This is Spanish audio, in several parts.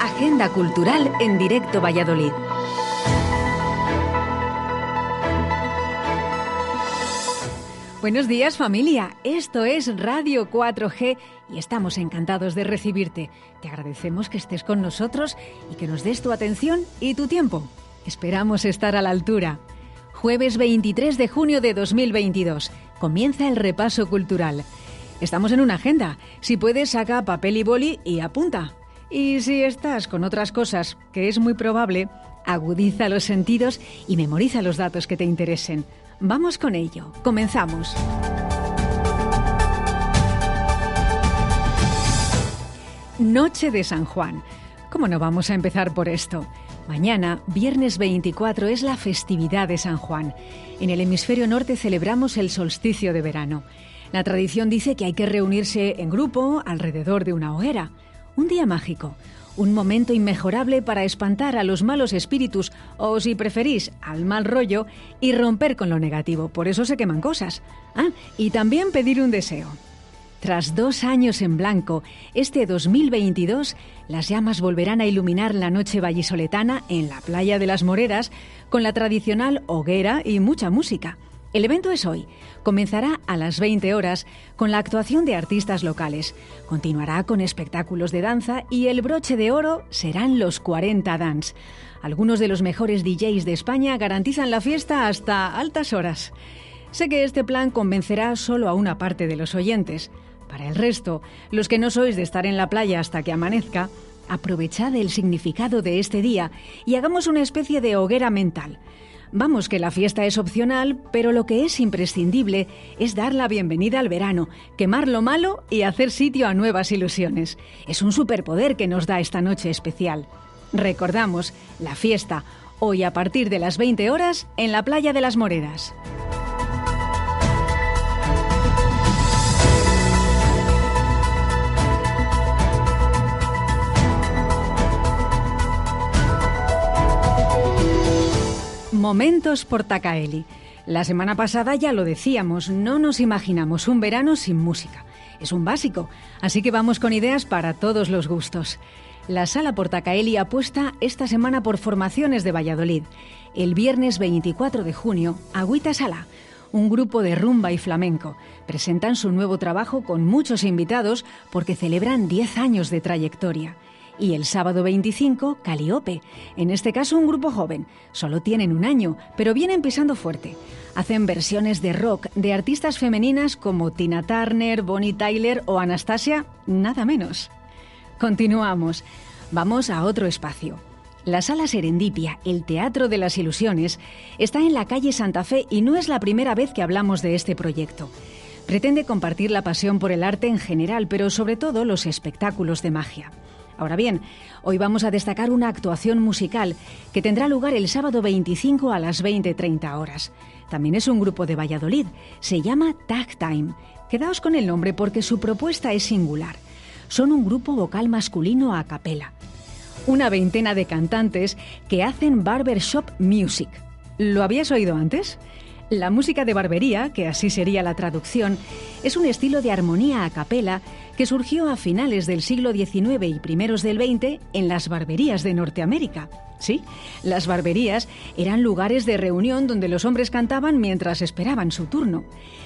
Agenda Cultural en directo Valladolid. Buenos días familia, esto es Radio 4G y estamos encantados de recibirte. Te agradecemos que estés con nosotros y que nos des tu atención y tu tiempo. Esperamos estar a la altura. Jueves 23 de junio de 2022. Comienza el repaso cultural. Estamos en una agenda. Si puedes, saca papel y boli y apunta. Y si estás con otras cosas, que es muy probable, agudiza los sentidos y memoriza los datos que te interesen. Vamos con ello. Comenzamos. Noche de San Juan. ¿Cómo no vamos a empezar por esto? Mañana, viernes 24, es la festividad de San Juan. En el hemisferio norte celebramos el solsticio de verano. La tradición dice que hay que reunirse en grupo alrededor de una hoguera. Un día mágico, un momento inmejorable para espantar a los malos espíritus o, si preferís, al mal rollo y romper con lo negativo. Por eso se queman cosas. Ah, y también pedir un deseo. Tras dos años en blanco, este 2022 las llamas volverán a iluminar la noche vallisoletana en la playa de las Moreras con la tradicional hoguera y mucha música. El evento es hoy. Comenzará a las 20 horas con la actuación de artistas locales. Continuará con espectáculos de danza y el broche de oro serán los 40 Dance. Algunos de los mejores DJs de España garantizan la fiesta hasta altas horas. Sé que este plan convencerá solo a una parte de los oyentes. Para el resto, los que no sois de estar en la playa hasta que amanezca, aprovechad el significado de este día y hagamos una especie de hoguera mental. Vamos que la fiesta es opcional, pero lo que es imprescindible es dar la bienvenida al verano, quemar lo malo y hacer sitio a nuevas ilusiones. Es un superpoder que nos da esta noche especial. Recordamos, la fiesta, hoy a partir de las 20 horas en la playa de las Moreras. Momentos Portacaeli. La semana pasada ya lo decíamos, no nos imaginamos un verano sin música. Es un básico, así que vamos con ideas para todos los gustos. La Sala Portacaeli apuesta esta semana por formaciones de Valladolid. El viernes 24 de junio, Agüita Sala, un grupo de rumba y flamenco, presentan su nuevo trabajo con muchos invitados porque celebran 10 años de trayectoria. Y el sábado 25, Caliope. En este caso, un grupo joven. Solo tienen un año, pero vienen pisando fuerte. Hacen versiones de rock de artistas femeninas como Tina Turner, Bonnie Tyler o Anastasia, nada menos. Continuamos. Vamos a otro espacio. La Sala Serendipia, el Teatro de las Ilusiones, está en la calle Santa Fe y no es la primera vez que hablamos de este proyecto. Pretende compartir la pasión por el arte en general, pero sobre todo los espectáculos de magia. Ahora bien, hoy vamos a destacar una actuación musical que tendrá lugar el sábado 25 a las 20.30 horas. También es un grupo de Valladolid, se llama Tag Time. Quedaos con el nombre porque su propuesta es singular. Son un grupo vocal masculino a capela. Una veintena de cantantes que hacen barbershop music. ¿Lo habías oído antes? La música de barbería, que así sería la traducción, es un estilo de armonía a capela que surgió a finales del siglo XIX y primeros del XX en las barberías de Norteamérica. Sí, las barberías eran lugares de reunión donde los hombres cantaban mientras esperaban su turno.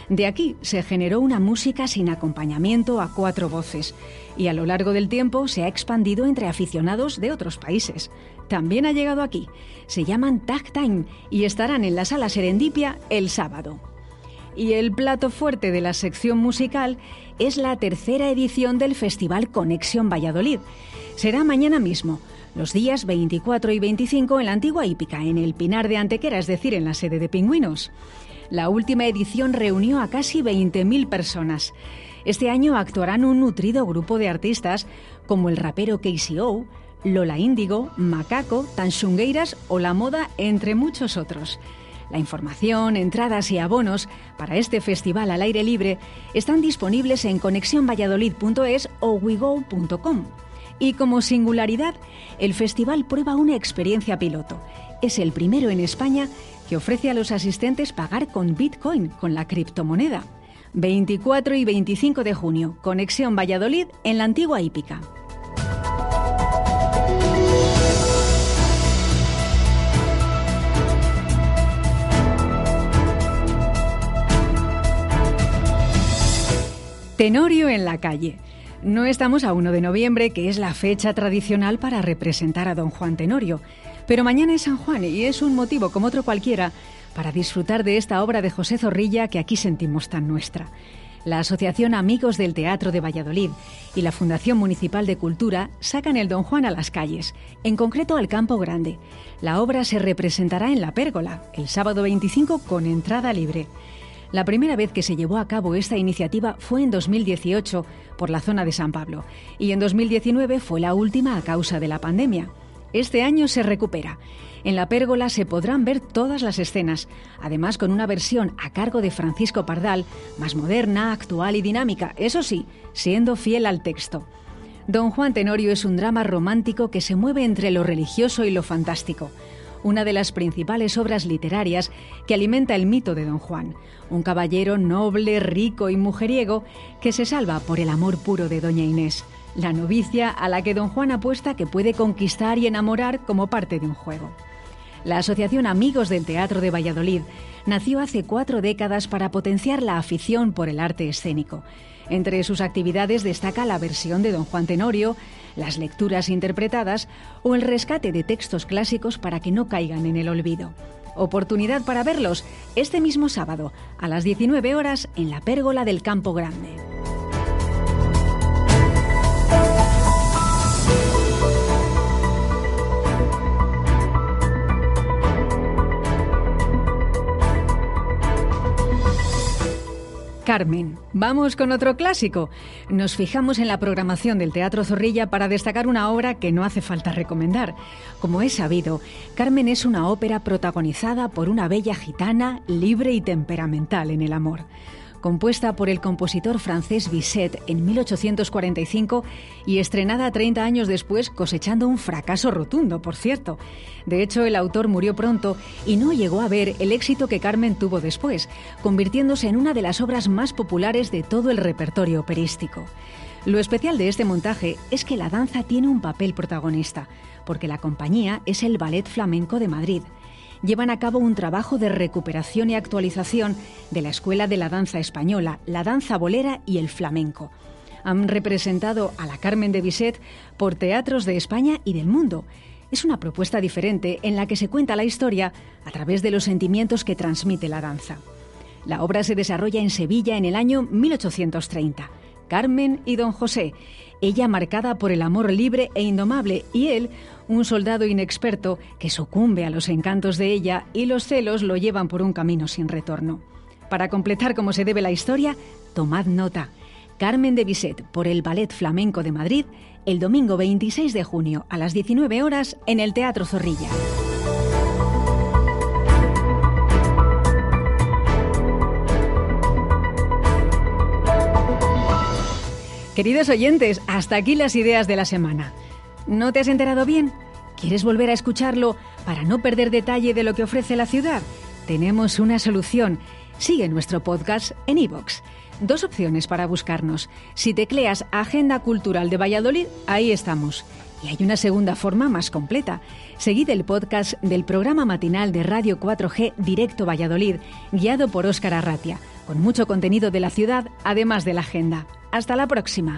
De aquí se generó una música sin acompañamiento a cuatro voces y a lo largo del tiempo se ha expandido entre aficionados de otros países. También ha llegado aquí. Se llaman Tag Time y estarán en la sala Serendipia el sábado. Y el plato fuerte de la sección musical es la tercera edición del Festival Conexión Valladolid. Será mañana mismo, los días 24 y 25 en la antigua hípica, en el Pinar de Antequera, es decir, en la sede de Pingüinos. La última edición reunió a casi 20.000 personas. Este año actuarán un nutrido grupo de artistas como el rapero KCO, Lola Índigo, Macaco, Tanshungueiras o La Moda, entre muchos otros. La información, entradas y abonos para este festival al aire libre están disponibles en conexionvalladolid.es o wego.com. Y como singularidad, el festival prueba una experiencia piloto. Es el primero en España que ofrece a los asistentes pagar con Bitcoin, con la criptomoneda. 24 y 25 de junio, Conexión Valladolid en la antigua hípica. Tenorio en la calle. No estamos a 1 de noviembre, que es la fecha tradicional para representar a don Juan Tenorio, pero mañana es San Juan y es un motivo como otro cualquiera para disfrutar de esta obra de José Zorrilla que aquí sentimos tan nuestra. La Asociación Amigos del Teatro de Valladolid y la Fundación Municipal de Cultura sacan el Don Juan a las calles, en concreto al Campo Grande. La obra se representará en la Pérgola, el sábado 25 con entrada libre. La primera vez que se llevó a cabo esta iniciativa fue en 2018 por la zona de San Pablo y en 2019 fue la última a causa de la pandemia. Este año se recupera. En la pérgola se podrán ver todas las escenas, además con una versión a cargo de Francisco Pardal, más moderna, actual y dinámica, eso sí, siendo fiel al texto. Don Juan Tenorio es un drama romántico que se mueve entre lo religioso y lo fantástico una de las principales obras literarias que alimenta el mito de Don Juan, un caballero noble, rico y mujeriego que se salva por el amor puro de Doña Inés, la novicia a la que Don Juan apuesta que puede conquistar y enamorar como parte de un juego. La Asociación Amigos del Teatro de Valladolid nació hace cuatro décadas para potenciar la afición por el arte escénico. Entre sus actividades destaca la versión de Don Juan Tenorio, las lecturas interpretadas o el rescate de textos clásicos para que no caigan en el olvido. Oportunidad para verlos este mismo sábado a las 19 horas en la Pérgola del Campo Grande. Carmen. Vamos con otro clásico. Nos fijamos en la programación del Teatro Zorrilla para destacar una obra que no hace falta recomendar. Como es sabido, Carmen es una ópera protagonizada por una bella gitana libre y temperamental en el amor compuesta por el compositor francés Bizet en 1845 y estrenada 30 años después cosechando un fracaso rotundo, por cierto. De hecho, el autor murió pronto y no llegó a ver el éxito que Carmen tuvo después, convirtiéndose en una de las obras más populares de todo el repertorio operístico. Lo especial de este montaje es que la danza tiene un papel protagonista, porque la compañía es el Ballet Flamenco de Madrid llevan a cabo un trabajo de recuperación y actualización de la Escuela de la Danza Española, la danza bolera y el flamenco. Han representado a la Carmen de Bizet por teatros de España y del mundo. Es una propuesta diferente en la que se cuenta la historia a través de los sentimientos que transmite la danza. La obra se desarrolla en Sevilla en el año 1830. Carmen y Don José, ella marcada por el amor libre e indomable y él un soldado inexperto que sucumbe a los encantos de ella y los celos lo llevan por un camino sin retorno. Para completar como se debe la historia, tomad nota. Carmen de Bizet por el Ballet Flamenco de Madrid el domingo 26 de junio a las 19 horas en el Teatro Zorrilla. Queridos oyentes, hasta aquí las ideas de la semana. ¿No te has enterado bien? ¿Quieres volver a escucharlo para no perder detalle de lo que ofrece la ciudad? Tenemos una solución. Sigue nuestro podcast en iVoox. Dos opciones para buscarnos. Si tecleas Agenda Cultural de Valladolid, ahí estamos. Y hay una segunda forma más completa. Seguid el podcast del programa matinal de Radio 4G Directo Valladolid, guiado por Óscar Arratia, con mucho contenido de la ciudad, además de la agenda. Hasta la próxima.